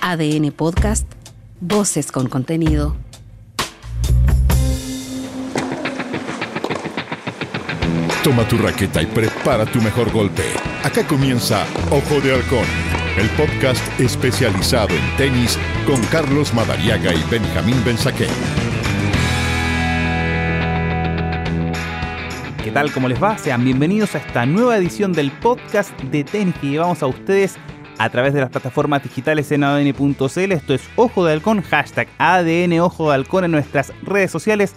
ADN Podcast, Voces con contenido. Toma tu raqueta y prepara tu mejor golpe. Acá comienza Ojo de Halcón, el podcast especializado en tenis con Carlos Madariaga y Benjamín Benzaquén. ¿Qué tal? ¿Cómo les va? Sean bienvenidos a esta nueva edición del podcast de tenis que llevamos a ustedes a través de las plataformas digitales en adn.cl. Esto es Ojo de Halcón, hashtag ADN Ojo de Halcón en nuestras redes sociales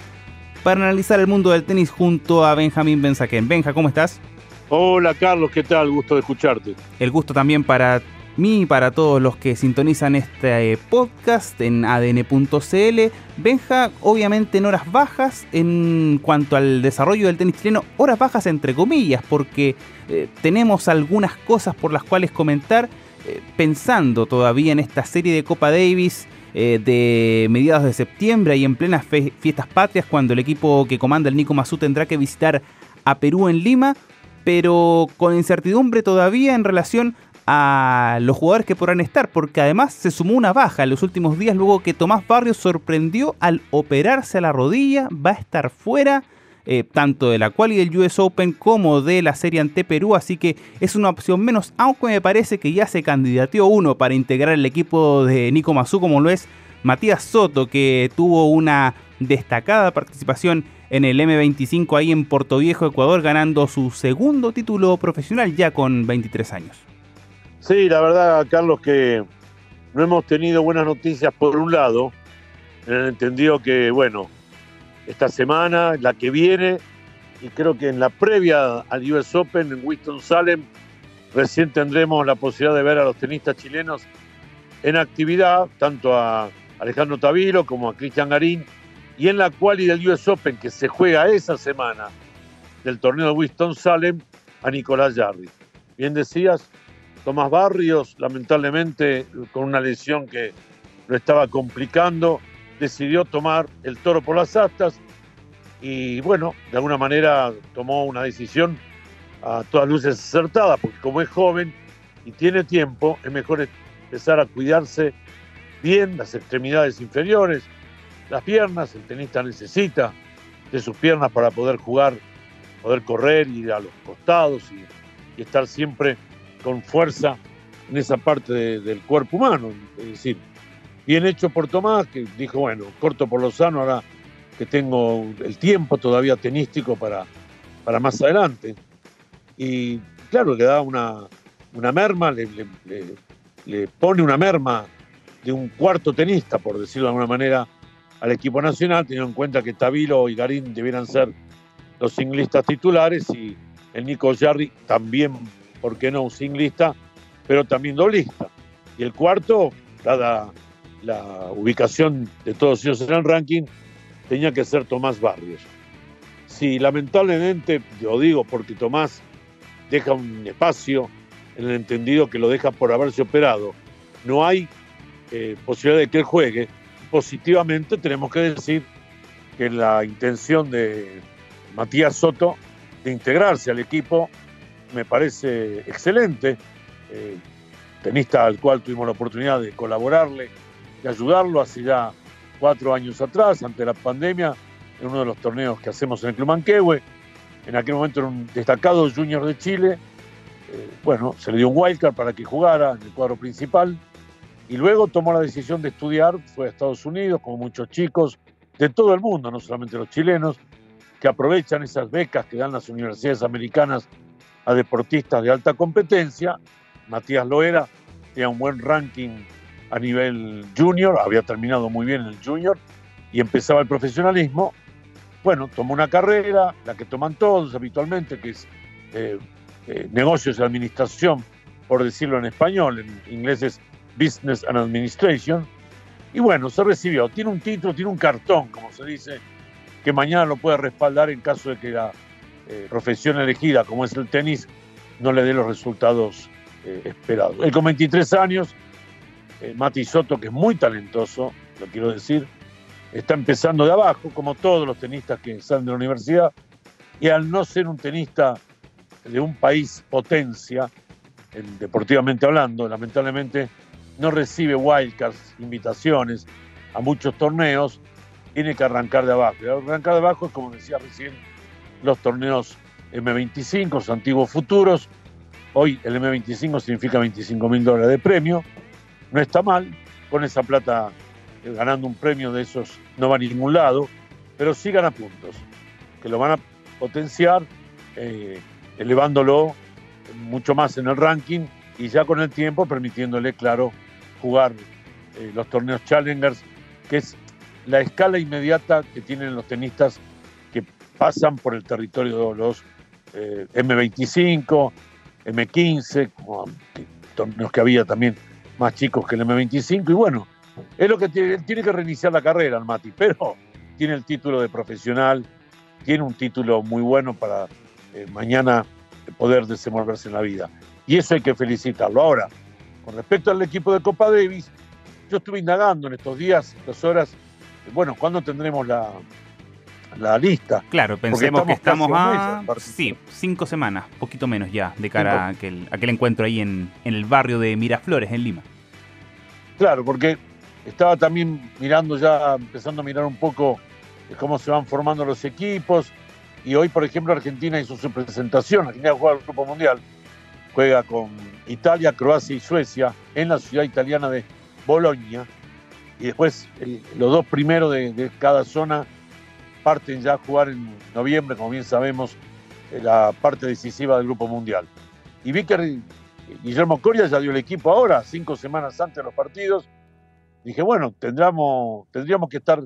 para analizar el mundo del tenis junto a Benjamín Benzaquén. Benja, ¿cómo estás? Hola Carlos, ¿qué tal? Gusto de escucharte. El gusto también para mí y para todos los que sintonizan este podcast en adn.cl. Benja, obviamente en horas bajas en cuanto al desarrollo del tenis chileno, horas bajas entre comillas, porque eh, tenemos algunas cosas por las cuales comentar, eh, pensando todavía en esta serie de Copa Davis. Eh, de mediados de septiembre y en plenas fiestas patrias cuando el equipo que comanda el Nico Mazú tendrá que visitar a Perú en Lima, pero con incertidumbre todavía en relación a los jugadores que podrán estar, porque además se sumó una baja en los últimos días luego que Tomás Barrios sorprendió al operarse a la rodilla, va a estar fuera. Eh, tanto de la quali del US Open como de la serie ante Perú, así que es una opción menos, aunque me parece que ya se candidateó uno para integrar el equipo de Nico Mazú, como lo es Matías Soto, que tuvo una destacada participación en el M25 ahí en Puerto Viejo, Ecuador, ganando su segundo título profesional ya con 23 años. Sí, la verdad, Carlos, que no hemos tenido buenas noticias por un lado, en el entendido que, bueno, esta semana, la que viene, y creo que en la previa al US Open en Winston-Salem, recién tendremos la posibilidad de ver a los tenistas chilenos en actividad, tanto a Alejandro Tavilo como a Cristian Garín, y en la quali del US Open que se juega esa semana del torneo de Winston-Salem, a Nicolás Jarry. Bien decías, Tomás Barrios, lamentablemente con una lesión que lo estaba complicando, decidió tomar el toro por las astas y bueno, de alguna manera tomó una decisión a todas luces acertada, porque como es joven y tiene tiempo, es mejor empezar a cuidarse bien las extremidades inferiores, las piernas, el tenista necesita de sus piernas para poder jugar, poder correr, ir a los costados y, estar siempre con fuerza en esa parte del cuerpo humano. Es decir, bien hecho por Tomás, que dijo, bueno, corto por lo sano, ahora que tengo el tiempo todavía tenístico para, para más adelante. Y claro, le da una, una merma, le, le, pone una merma de un cuarto tenista, por decirlo de alguna manera, al equipo nacional, teniendo en cuenta que Tabilo y Garín debieran ser los singlistas titulares y el Nico Jarry también, ¿por qué no? Un singlista, pero también doblista. Y el cuarto, dada la ubicación de todos ellos en el ranking, tenía que ser Tomás Barrios. Si lamentablemente, lo digo porque Tomás deja un espacio en el entendido que lo deja por haberse operado, no hay eh, posibilidad de que él juegue, positivamente tenemos que decir que la intención de Matías Soto de integrarse al equipo me parece excelente. Eh, tenista al cual tuvimos la oportunidad de colaborarle de ayudarlo hace ya cuatro años atrás, ante la pandemia, en uno de los torneos que hacemos en el Club Manquehue. En aquel momento era un destacado junior de Chile. Eh, bueno, se le dio un wildcard para que jugara en el cuadro principal. Y luego tomó la decisión de estudiar, fue a Estados Unidos, como muchos chicos de todo el mundo, no solamente los chilenos, que aprovechan esas becas que dan las universidades americanas a deportistas de alta competencia. Matías Loera tenía un buen ranking a nivel junior, había terminado muy bien en el junior y empezaba el profesionalismo. Bueno, tomó una carrera, la que toman todos habitualmente, que es eh, eh, negocios y administración, por decirlo en español, en inglés es Business and Administration. Y bueno, se recibió. Tiene un título, tiene un cartón, como se dice, que mañana lo puede respaldar en caso de que la eh, profesión elegida, como es el tenis, no le dé los resultados esperados. Él con 23 años eh, Mati Soto, que es muy talentoso, lo quiero decir, está empezando de abajo, como todos los tenistas que salen de la universidad, y al no ser un tenista de un país potencia, deportivamente hablando, lamentablemente no recibe wildcards, invitaciones a muchos torneos, tiene que arrancar de abajo. Y arrancar de abajo es, como decía recién, los torneos M25, los antiguos futuros. Hoy el M25 significa 25 mil dólares de premio. No está mal, con esa plata eh, ganando un premio de esos no va a ningún lado, pero sí gana puntos, que lo van a potenciar, eh, elevándolo mucho más en el ranking y ya con el tiempo permitiéndole, claro, jugar eh, los torneos Challengers, que es la escala inmediata que tienen los tenistas que pasan por el territorio de los eh, M25, M15, torneos que había también más chicos que el M25, y bueno, es lo que tiene, tiene que reiniciar la carrera el Mati, pero tiene el título de profesional, tiene un título muy bueno para eh, mañana poder desenvolverse en la vida. Y eso hay que felicitarlo. Ahora, con respecto al equipo de Copa Davis, yo estuve indagando en estos días, estas horas, bueno, ¿cuándo tendremos la, la lista? Claro, pensemos que estamos a sí, cinco semanas, poquito menos ya, de cara a aquel, aquel, encuentro ahí en, en el barrio de Miraflores, en Lima. Claro, porque estaba también mirando ya, empezando a mirar un poco cómo se van formando los equipos. Y hoy, por ejemplo, Argentina hizo su presentación. Argentina juega el Grupo Mundial. Juega con Italia, Croacia y Suecia en la ciudad italiana de Bolonia. Y después los dos primeros de, cada zona parten ya a jugar en noviembre, como bien sabemos, la parte decisiva del Grupo Mundial. Y vi que Guillermo Coria ya dio el equipo ahora, cinco semanas antes de los partidos. Dije, bueno, tendríamos, tendríamos que estar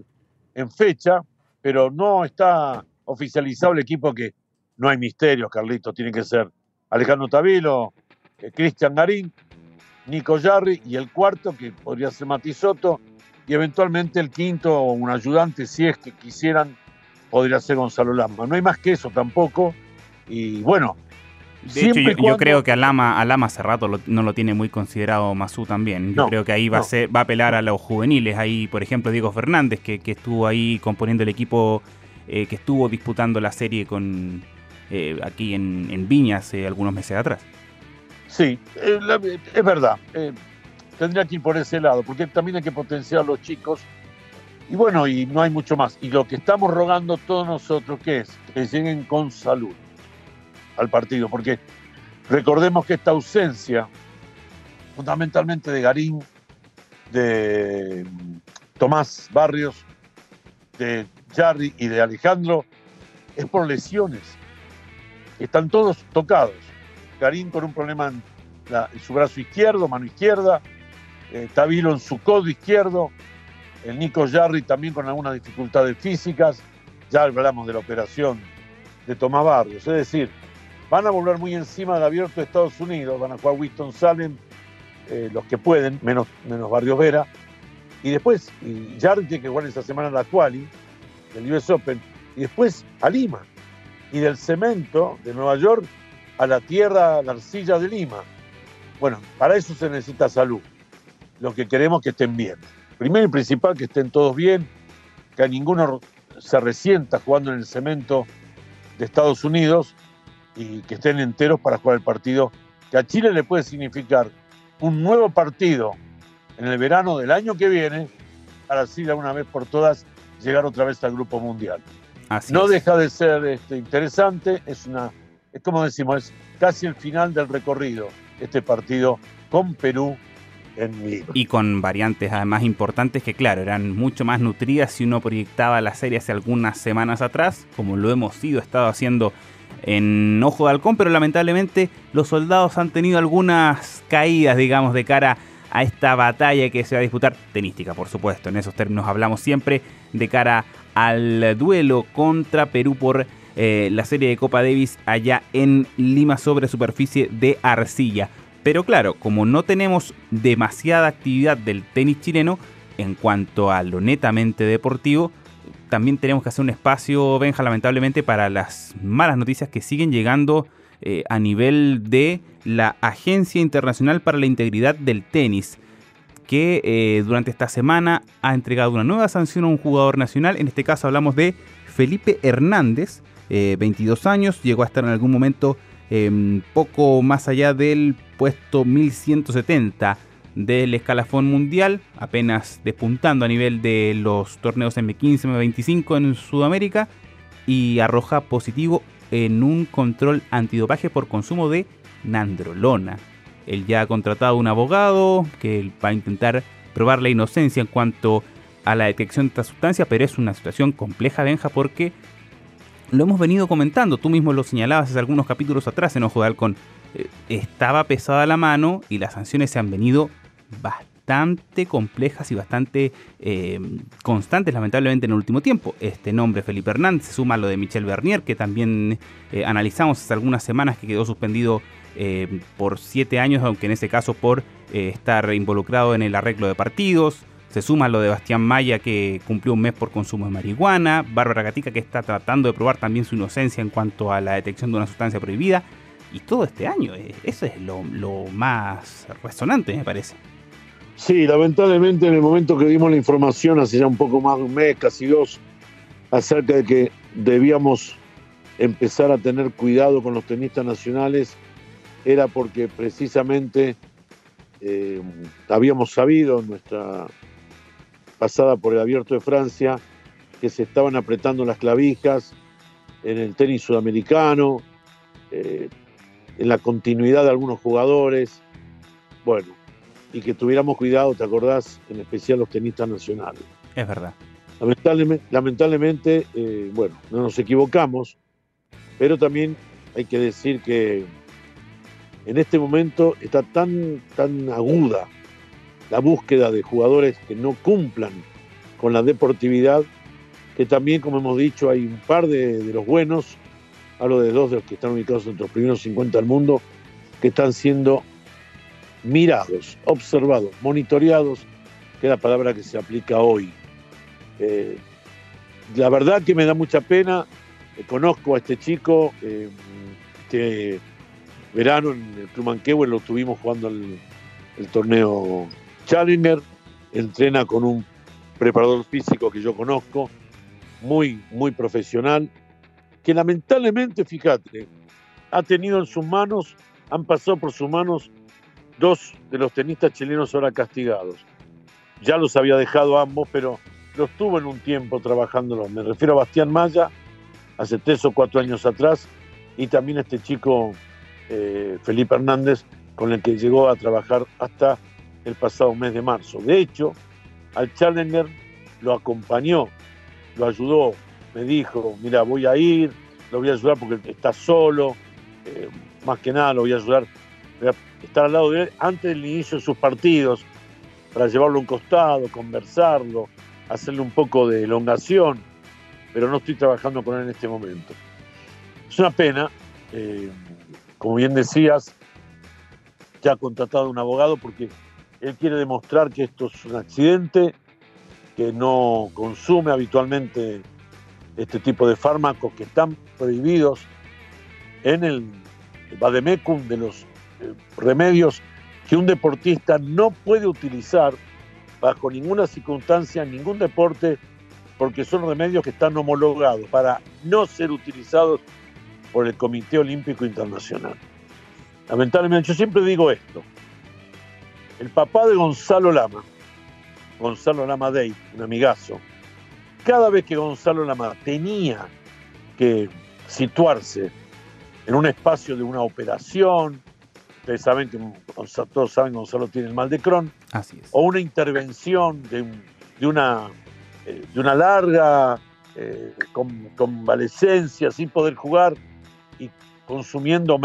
en fecha, pero no está oficializado el equipo que no hay misterios, Carlitos, tiene que ser Alejandro Tavilo, eh, Cristian Garín, Nico Yarri y el cuarto, que podría ser Matisoto, y eventualmente el quinto o un ayudante, si es que quisieran, podría ser Gonzalo Lama. No hay más que eso tampoco. Y bueno. De hecho, yo, creo que Alama, Alama hace rato no lo tiene muy considerado Masú también. Yo creo que ahí va, a ser, va a apelar a los juveniles. Ahí, por ejemplo, Diego Fernández, que, que estuvo ahí componiendo el equipo eh, que estuvo disputando la serie con eh, aquí en, en, Viña hace algunos meses atrás. Sí, eh, es verdad. tendría que ir por ese lado, porque también hay que potenciar a los chicos. Y bueno, y no hay mucho más. Y lo que estamos rogando todos nosotros, que es? Que lleguen con salud al partido, porque recordemos que esta ausencia, fundamentalmente de Garín, de Tomás Barrios, de Jarry y de Alejandro es por lesiones. Están todos tocados. Karim con un problema en, su brazo izquierdo, mano izquierda, eh, Tabilo en su codo izquierdo, el Nico Jarry también con algunas dificultades físicas. Ya hablamos de la operación de Tomás Barrios. Es decir, van a volver muy encima del abierto de Estados Unidos, van a jugar Winston Salem, eh, los que pueden, menos, menos Barrios Vera. Y después, y Jarry que jugar esta semana la Quali, del US Open, y después a Lima, y del cemento de Nueva York a la tierra, la arcilla de Lima. Bueno, para eso se necesita salud. Lo que queremos que estén bien. Primero y principal, que estén todos bien, que a ninguno se resienta jugando en el cemento de Estados Unidos y que estén enteros para jugar el partido que a Chile le puede significar un nuevo partido en el verano del año que viene para así de una vez por todas llegar otra vez al Grupo Mundial. no deja de ser este, interesante, es una, es como decimos, es casi el final del recorrido, este partido con Perú Y con variantes además importantes que, claro, eran mucho más nutridas si uno proyectaba la serie hace algunas semanas atrás, como lo hemos ido estado haciendo en Ojo de Halcón, pero lamentablemente los soldados han tenido algunas caídas, digamos, de cara a esta batalla que se va a disputar, tenística por supuesto, en esos términos hablamos siempre, de cara al duelo contra Perú por eh, la serie de Copa Davis allá en Lima sobre superficie de arcilla. Pero claro, como no tenemos demasiada actividad del tenis chileno en cuanto a lo netamente deportivo, también tenemos que hacer un espacio, Benja, lamentablemente, para las malas noticias que siguen llegando eh, a nivel de la Agencia Internacional para la Integridad del Tenis, que eh, durante esta semana ha entregado una nueva sanción a un jugador nacional. En este caso hablamos de Felipe Hernández, 22 eh, años, llegó a estar en algún momento em, poco más allá del puesto 1170 del escalafón mundial, apenas despuntando a nivel de los torneos M15, M25 en Sudamérica y arroja positivo en un control antidopaje por consumo de nandrolona. Él ya ha contratado un abogado que va a intentar probar la inocencia en cuanto a la detección de esta sustancia, pero es una situación compleja, Benja, porque lo hemos venido comentando, tú mismo lo señalabas hace algunos capítulos atrás en Ojo de Halcón. Eh, estaba pesada la mano y las sanciones se han venido bastante complejas y bastante eh, constantes, lamentablemente, en el último tiempo. Este nombre, Felipe Hernández, se suma a lo de Michel Bernier, que también eh, analizamos hace algunas semanas que quedó suspendido por siete años, aunque en ese caso por estar involucrado en el arreglo de partidos. Se suma lo de Bastián Maya que cumplió un mes por consumo de marihuana, Bárbara Gatica que está tratando de probar también su inocencia en cuanto a la detección de una sustancia prohibida. Y todo este año, eh, eso es lo, más resonante me parece. Sí, lamentablemente en el momento que dimos la información, hace ya un poco más de un mes, casi dos, acerca de que debíamos empezar a tener cuidado con los tenistas nacionales, era porque precisamente eh, habíamos sabido nuestra pasada por el abierto de Francia, que se estaban apretando las clavijas en el tenis sudamericano, eh, en la continuidad de algunos jugadores, bueno, y que tuviéramos cuidado, ¿te acordás? En especial los tenistas nacionales. Es verdad. Lamentablemente, lamentablemente eh, bueno, no nos equivocamos, pero también hay que decir que en este momento está tan, tan aguda la búsqueda de jugadores que no cumplan con la deportividad, que también, como hemos dicho, hay un par de, los buenos, hablo de dos de los que están ubicados entre los primeros 50 del mundo, que están siendo mirados, observados, monitoreados, que es la palabra que se aplica hoy. Eh, la verdad que me da mucha pena, eh, conozco a este chico, eh, este verano en el Club Manquehue lo tuvimos jugando el torneo Challenger, entrena con un preparador físico que yo conozco, muy, muy profesional, que lamentablemente, fíjate, ha tenido en sus manos, han pasado por sus manos dos de los tenistas chilenos ahora castigados. Ya los había dejado ambos, pero los tuvo en un tiempo trabajándolos. Me refiero a Bastián Maya, hace tres o cuatro años atrás, y también este chico eh, Felipe Hernández, con el que llegó a trabajar hasta el pasado mes de marzo. De hecho, al Challenger lo acompañó, lo ayudó, me dijo, mira, voy a ir, lo voy a ayudar porque está solo, eh, más que nada lo voy a ayudar, voy a estar al lado de él antes del inicio de sus partidos, para llevarlo a un costado, conversarlo, hacerle un poco de elongación, pero no estoy trabajando con él en este momento. Es una pena, eh, como bien decías, ya ha contratado un abogado porque él quiere demostrar que esto es un accidente, que no consume habitualmente este tipo de fármacos que están prohibidos en el vademecum de los eh, remedios que un deportista no puede utilizar bajo ninguna circunstancia en ningún deporte porque son remedios que están homologados para no ser utilizados por el Comité Olímpico Internacional. Lamentablemente, yo siempre digo esto, el papá de Gonzalo Lama, Gonzalo Lama Day, un amigazo, cada vez que Gonzalo Lama tenía que situarse en un espacio de una operación, ustedes saben que todos saben que Gonzalo tiene el mal de Crohn, o una intervención de, una, eh, de una larga eh, convalescencia sin poder jugar y consumiendo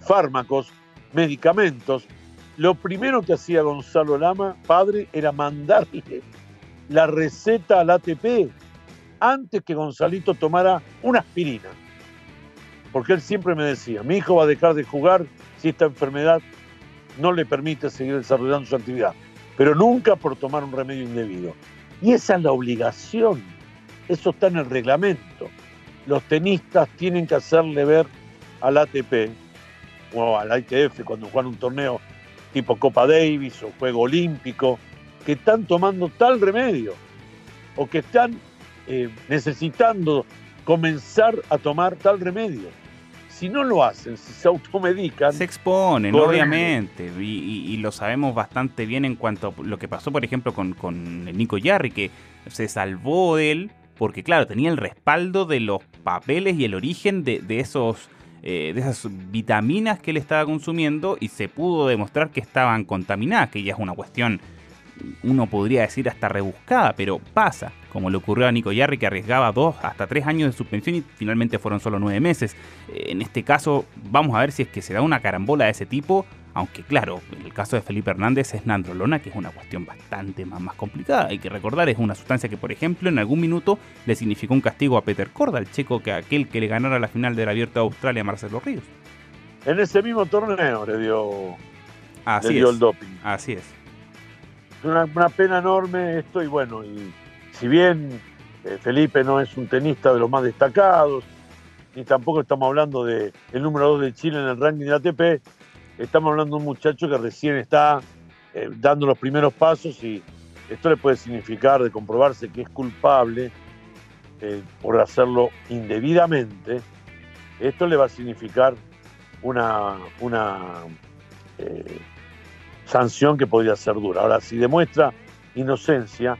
fármacos, medicamentos, lo primero que hacía Gonzalo Lama, padre, era mandarle la receta al ATP antes que Gonzalito tomara una aspirina. Porque él siempre me decía, mi hijo va a dejar de jugar si esta enfermedad no le permite seguir desarrollando su actividad, pero nunca por tomar un remedio indebido. Y esa es la obligación, eso está en el reglamento. Los tenistas tienen que hacerle ver al ATP o al ITF cuando juegan un torneo tipo Copa Davis o Juego Olímpico, que están tomando tal remedio o que están eh, necesitando comenzar a tomar tal remedio. si no lo hacen, si se automedican. Se exponen, obviamente. Y, lo sabemos bastante bien en cuanto a lo que pasó, por ejemplo, con, con el Nico Yarri, que se salvó de él porque, claro, tenía el respaldo de los papeles y el origen de, esos. Eh, de esas vitaminas que él estaba consumiendo y se pudo demostrar que estaban contaminadas, que ya es una cuestión uno podría decir hasta rebuscada, pero pasa, como le ocurrió a Nico Yarri que arriesgaba dos hasta tres años de suspensión y finalmente fueron solo nueve meses. Eh, en este caso, vamos a ver si es que se da una carambola de ese tipo, aunque claro, en el caso de Felipe Hernández es nandrolona, que es una cuestión bastante más, más complicada. Hay que recordar, es una sustancia que, por ejemplo, en algún minuto le significó un castigo a Peter Corda, el checo que aquel que le ganara la final del Abierto de Australia a Marcelo Ríos. En ese mismo torneo le dio, Así dio el doping. Así es una, una pena enorme esto y bueno, y si bien eh, Felipe no es un tenista de los más destacados, ni tampoco estamos hablando de el número 2 de Chile en el ranking de ATP, estamos hablando de un muchacho que recién está eh, dando los primeros pasos y esto le puede significar de comprobarse que es culpable eh, por hacerlo indebidamente, esto le va a significar una, una sanción que podría ser dura. Ahora, si demuestra inocencia,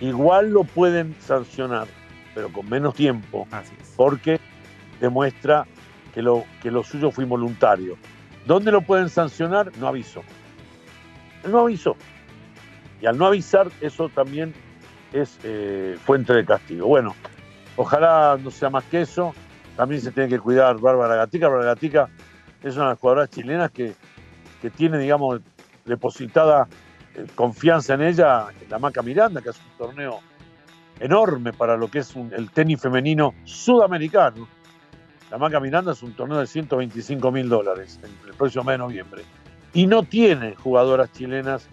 igual lo pueden sancionar, pero con menos tiempo, porque demuestra que lo, que lo suyo fue involuntario. ¿Dónde lo pueden sancionar? No avisó. no avisó. Y al no avisar, eso también es eh, fuente de castigo. Bueno, ojalá no sea más que eso. También se tiene que cuidar Bárbara Gatica. Bárbara Gatica es una de las jugadoras chilenas que, que tiene, digamos, depositada eh, confianza en ella la Maca Miranda, que es un torneo enorme para lo que es el tenis femenino sudamericano. La Maca Miranda es un torneo de 125 mil dólares en el próximo mes de noviembre. Y no tiene jugadoras chilenas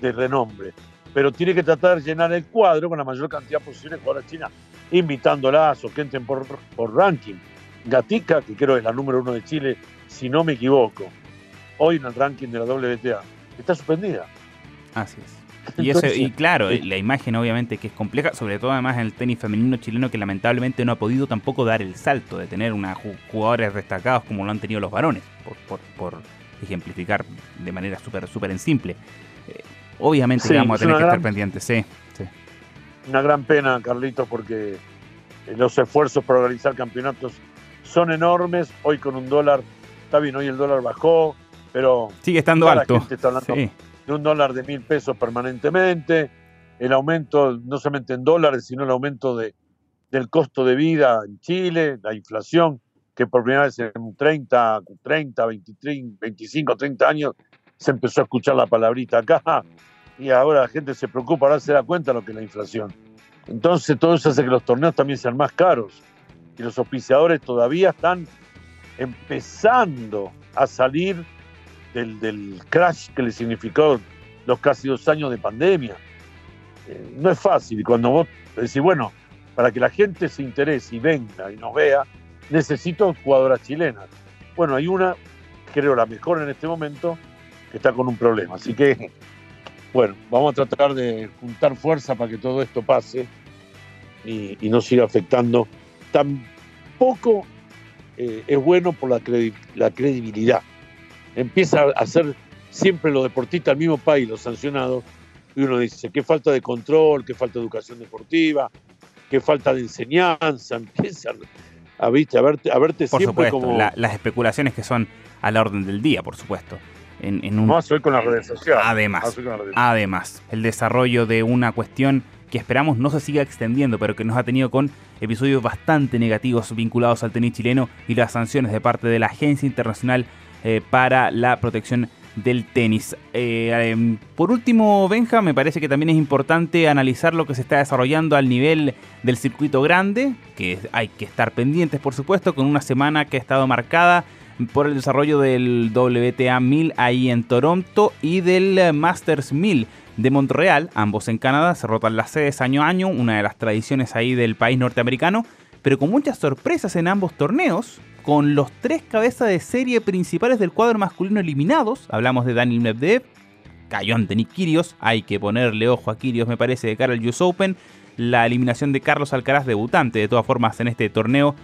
de renombre, pero tiene que tratar de llenar el cuadro con la mayor cantidad posible de jugadoras chinas, invitándolas o que entren por, por ranking. Gatica, que creo es la número uno de Chile, si no me equivoco, hoy en el ranking de la WTA está suspendida. Así es. Y, y claro, la imagen obviamente que es compleja, sobre todo además en el tenis femenino chileno que lamentablemente no ha podido tampoco dar el salto de tener una jugadores destacados como lo han tenido los varones, por, ejemplificar de manera súper súper en simple. Eh, obviamente vamos a tener que estar pendientes, sí, Una gran pena, Carlitos, porque eh, los esfuerzos para organizar campeonatos son enormes. Hoy con un dólar, está bien, hoy el dólar bajó, pero sigue estando alto. está hablando de un dólar de mil pesos permanentemente, el aumento no solamente en dólares, sino el aumento de, del costo de vida en Chile, la inflación, que por primera vez en 30, 30, 23, 25, 30 años se empezó a escuchar la palabrita acá y ahora la gente se preocupa, ahora se da cuenta lo que es la inflación. Entonces todo eso hace que los torneos también sean más caros y los auspiciadores todavía están empezando a salir del, crash que le significó los casi dos años de pandemia. Eh, no es fácil. Cuando vos decís, bueno, para que la gente se interese y venga y nos vea, necesito jugadoras chilenas. Bueno, hay una, creo la mejor en este momento, que está con un problema. Así que, bueno, vamos a tratar de juntar fuerza para que todo esto pase y, no siga afectando. Tampoco eh, es bueno por la, la credibilidad empieza a hacer siempre los deportistas al mismo país, los sancionados, y uno dice, qué falta de control, qué falta de educación deportiva, qué falta de enseñanza, empiezan a, ¿viste? a verte, a verte por siempre supuesto, como... las especulaciones que son a la orden del día, por supuesto. En, en un... No, soy con las redes sociales. Además, además, el desarrollo de una cuestión que esperamos no se siga extendiendo, pero que nos ha tenido con episodios bastante negativos vinculados al tenis chileno y las sanciones de parte de la Agencia Internacional eh, para la protección del tenis. Eh, em, por último, Benja, me parece que también es importante analizar lo que se está desarrollando al nivel del circuito grande, que hay que estar pendientes, por supuesto, con una semana que ha estado marcada por el desarrollo del WTA 1000 ahí en Toronto y del Masters 1000 de Montreal, ambos en Canadá, se rotan las sedes año a año, una de las tradiciones ahí del país norteamericano, pero con muchas sorpresas en ambos torneos, con los tres cabezas de serie principales del cuadro masculino eliminados. Hablamos de Daniel Medvedev, cayó ante Nick Kyrgios, hay que ponerle ojo a Kyrgios me parece de cara al US Open, la eliminación de Carlos Alcaraz debutante de todas formas en este torneo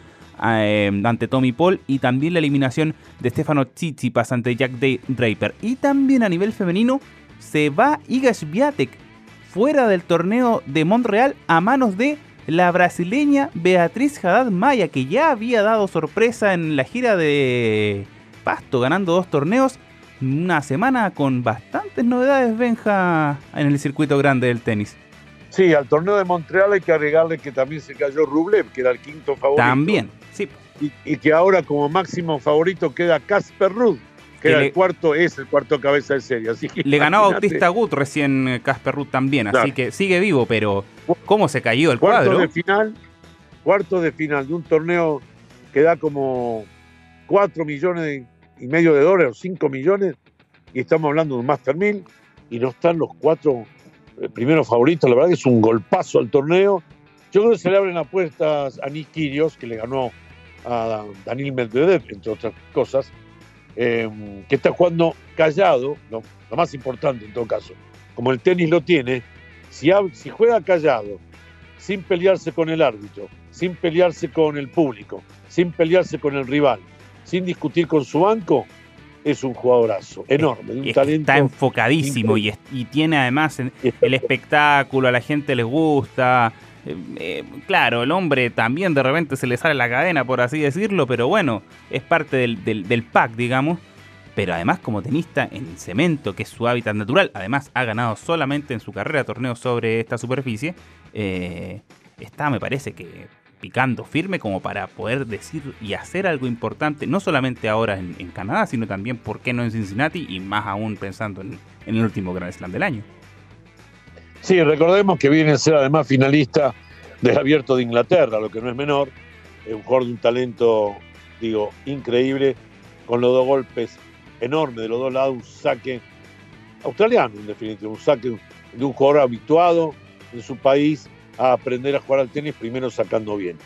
eh, ante Tommy Paul y también la eliminación de Stefano Tsitsipas ante Jack Draper. Y también a nivel femenino se va Iga Swiatek fuera del torneo de Montreal a manos de la brasileña Beatriz Haddad Maya, que ya había dado sorpresa en la gira de Pasto, ganando dos torneos. Una semana con bastantes novedades, Benja, en el circuito grande del tenis. Sí, al torneo de Montreal hay que agregarle que también se cayó Rublev, que era el quinto favorito. También, sí. Y, que ahora como máximo favorito queda Casper Ruud, que, era el cuarto, es el cuarto cabeza de serie. Así le ganó a Bautista Gut recién eh, Casper Ruud también, así que sigue vivo, pero ¿cómo se cayó el cuarto cuadro? de final, cuarto de final de un torneo que da como 4 millones y medio de dólares, 5 millones, y estamos hablando de un Master 1000, y no están los cuatro eh, primeros favoritos, la verdad que es un golpazo al torneo. Yo creo que se le abren apuestas a Nick Kyrgios, que le ganó a Daniel Medvedev, entre otras cosas, eh, que está jugando callado, lo, más importante en todo caso, como el tenis lo tiene, si, si juega callado, sin pelearse con el árbitro, sin pelearse con el público, sin pelearse con el rival, sin discutir con su banco, es un jugadorazo enorme, un talento. Está enfocadísimo y, y, tiene además el espectáculo, a la gente le gusta. Eh, eh, claro, el hombre también de repente se le sale la cadena, por así decirlo, pero bueno, es parte del, del, pack, digamos. Pero además como tenista en cemento, que es su hábitat natural, además ha ganado solamente en su carrera torneos sobre esta superficie, eh, está, me parece que picando firme como para poder decir y hacer algo importante, no solamente ahora en, Canadá, sino también, ¿por qué no en Cincinnati? Y más aún pensando en, en el último Grand Slam del año. Sí, recordemos que viene a ser además finalista del Abierto de Inglaterra, lo que no es menor. Un jugador de un talento, digo, increíble, con los dos golpes enormes de los dos lados, un saque australiano, en definitiva, un saque de un jugador habituado en su país a aprender a jugar al tenis, primero sacando bien.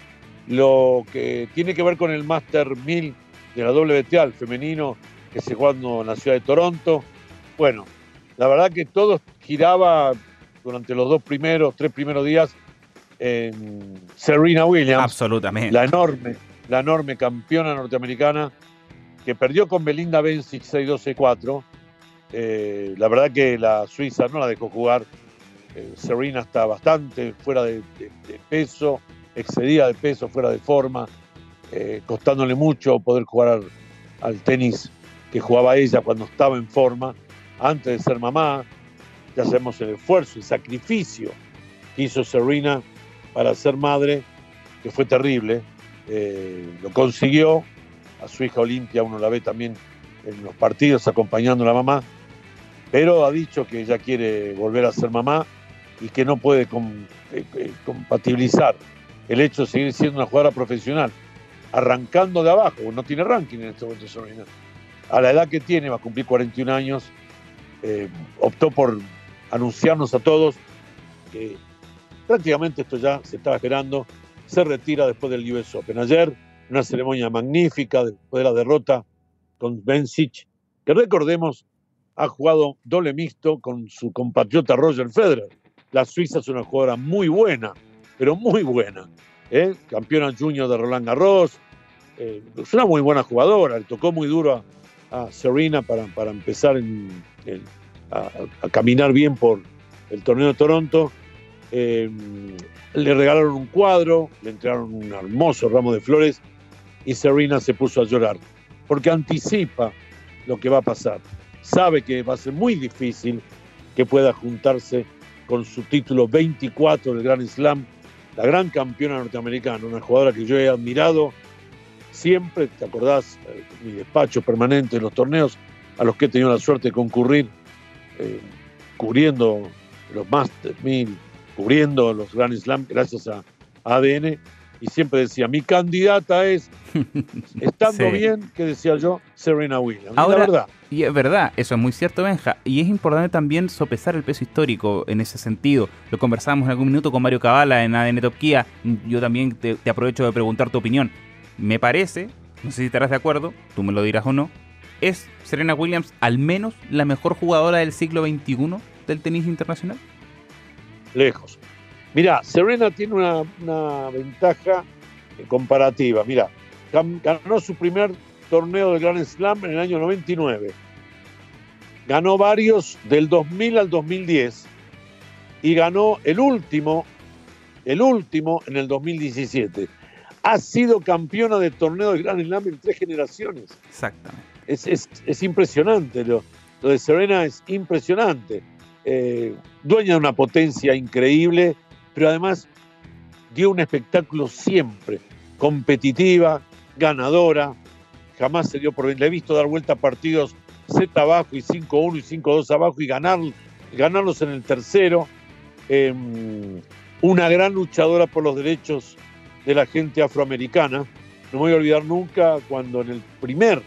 Lo que tiene que ver con el Master 1000 de la WTA, el femenino, que se jugando en la ciudad de Toronto, bueno, la verdad que todo giraba durante los dos primeros, tres primeros días en Serena Williams. Absolutamente. La enorme, la enorme campeona norteamericana que perdió con Belinda Bencic 6-2-6-4. Eh, la verdad que la Suiza no la dejó jugar. Eh, Serena está bastante fuera de, peso, excedida de peso, fuera de forma, eh, costándole mucho poder jugar al, al tenis que jugaba ella cuando estaba en forma, antes de ser mamá, ya sabemos el esfuerzo, el sacrificio que hizo Serena para ser madre, que fue terrible. Eh, lo consiguió. A su hija Olimpia uno la ve también en los partidos acompañando a la mamá, pero ha dicho que ella quiere volver a ser mamá y que no puede eh, eh, compatibilizar el hecho de seguir siendo una jugadora profesional, arrancando de abajo, no tiene ranking en este momento Serena. A la edad que tiene, va a cumplir 41 años, optó por anunciarnos a todos que prácticamente esto ya se estaba esperando, se retira después del US Open. Ayer, una ceremonia magnífica después de la derrota con Bencic, que recordemos ha jugado doble mixto con su compatriota Roger Federer. La Suiza es una jugadora muy buena, pero muy buena. ¿eh? Campeona junior de Roland Garros. Eh, es una muy buena jugadora. Le tocó muy duro a, Serena para, para empezar en, en a, caminar bien por el torneo de Toronto. Eh, le regalaron un cuadro, le entregaron un hermoso ramo de flores y Serena se puso a llorar porque anticipa lo que va a pasar. Sabe que va a ser muy difícil que pueda juntarse con su título 24 del Grand Slam, la gran campeona norteamericana, una jugadora que yo he admirado siempre, ¿te acordás? Eh, mi despacho permanente en los torneos a los que he tenido la suerte de concurrir eh, cubriendo los Master 1000, cubriendo los Grand Slam gracias a ADN y siempre decía, mi candidata es, estando bien, que decía yo, Serena Williams. Ahora, verdad. Y es verdad, eso es muy cierto, Benja. Y es importante también sopesar el peso histórico en ese sentido. Lo conversábamos en algún minuto con Mario Cabala en ADN Top Kia. Yo también te, te aprovecho de preguntar tu opinión. Me parece, no sé si estarás de acuerdo, tú me lo dirás o no, ¿Es Serena Williams al menos la mejor jugadora del siglo XXI del tenis internacional? Lejos. Mira, Serena tiene una, ventaja comparativa. Mira, ganó su primer torneo del Grand Slam en el año 99. Ganó varios del 2000 al 2010 y ganó el último, el último en el 2017. Ha sido campeona de torneo del Grand Slam en tres generaciones. Exactamente. Es, impresionante, lo, de Serena es impresionante. Eh, dueña de una potencia increíble, pero además dio un espectáculo siempre, competitiva, ganadora, jamás se dio por bien. Le he visto dar vuelta a partidos Z abajo y 5-1 y 5-2 abajo y ganar, ganarlos en el tercero. Em, una gran luchadora por los derechos de la gente afroamericana. No me voy a olvidar nunca cuando en el primer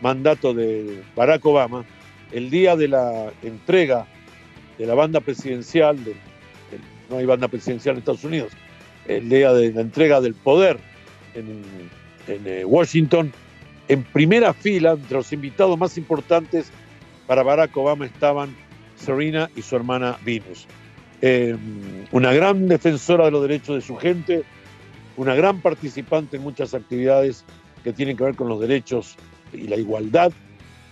mandato de Barack Obama, el día de la entrega de la banda presidencial, no hay banda presidencial en Estados Unidos, el día de la entrega del poder en, eh, Washington, en primera fila, entre los invitados más importantes para Barack Obama estaban Serena y su hermana Venus. Em, una gran defensora de los derechos de su gente, una gran participante en muchas actividades que tienen que ver con los derechos y la igualdad.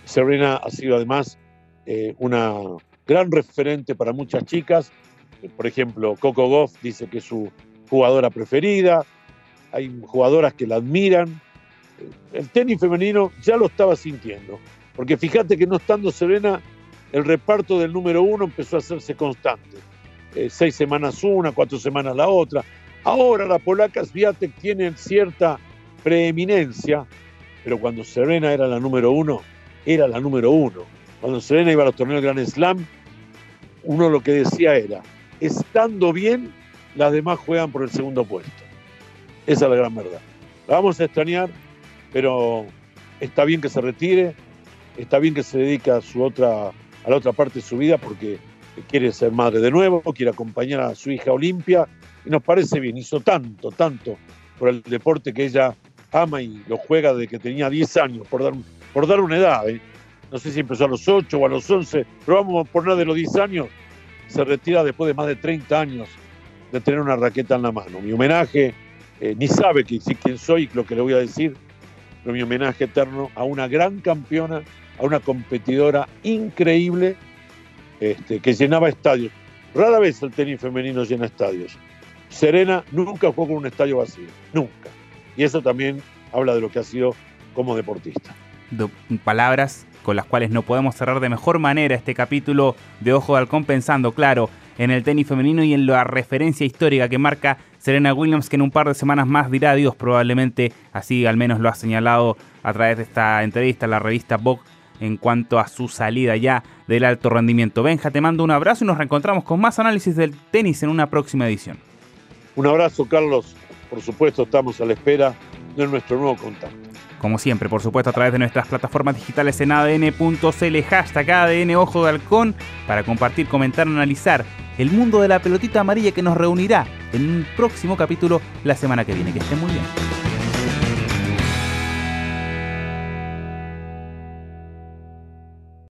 Serena ha sido además eh, una gran referente para muchas chicas. Por ejemplo, Coco Goff dice que es su jugadora preferida hay jugadoras que la admiran. El tenis femenino ya lo estaba sintiendo, porque fíjate que no estando Serena, el reparto del número uno empezó a hacerse constante. Eh, seis semanas una, cuatro semanas la otra. Ahora las polacas Viatek tienen cierta preeminencia, pero cuando Serena era la número uno, era la número uno. Cuando Serena iba a los torneos Grand Slam, uno lo que decía era, estando bien, las demás juegan por el segundo puesto. Esa es la gran verdad. La vamos a extrañar, pero está bien que se retire, está bien que se dedique a, su otra, a la otra parte de su vida porque quiere ser madre de nuevo, quiere acompañar a su hija Olimpia y nos parece bien. Hizo tanto, tanto por el deporte que ella ama y lo juega desde que tenía 10 años, por dar, por dar una edad. ¿eh? No sé si empezó a los 8 o a los 11, pero vamos por nada de los 10 años. Se retira después de más de 30 años de tener una raqueta en la mano. Mi homenaje eh, ni sabe quién soy, lo que le voy a decir, pero mi homenaje eterno a una gran campeona, a una competidora increíble este, que llenaba estadios. Rara vez el tenis femenino llena estadios. Serena nunca jugó con un estadio vacío, nunca. Y eso también habla de lo que ha sido como deportista. palabras con las cuales no podemos cerrar de mejor manera este capítulo de Ojo de Halcón pensando, claro, en el tenis femenino y en la referencia histórica que marca Serena Williams, que en un par de semanas más dirá adiós, probablemente así al menos lo ha señalado a través de esta entrevista la revista Vogue en cuanto a su salida ya del alto rendimiento. Benja, te mando un abrazo y nos reencontramos con más análisis del tenis en una próxima edición. Un abrazo, Carlos. Por supuesto, estamos a la espera de nuestro nuevo contacto. Como siempre, por supuesto, a través de nuestras plataformas digitales en adn.cl, hashtag ADN Ojo de Halcón, para compartir, comentar, analizar el mundo de la pelotita amarilla que nos reunirá en un próximo capítulo la semana que viene. Que estén muy bien.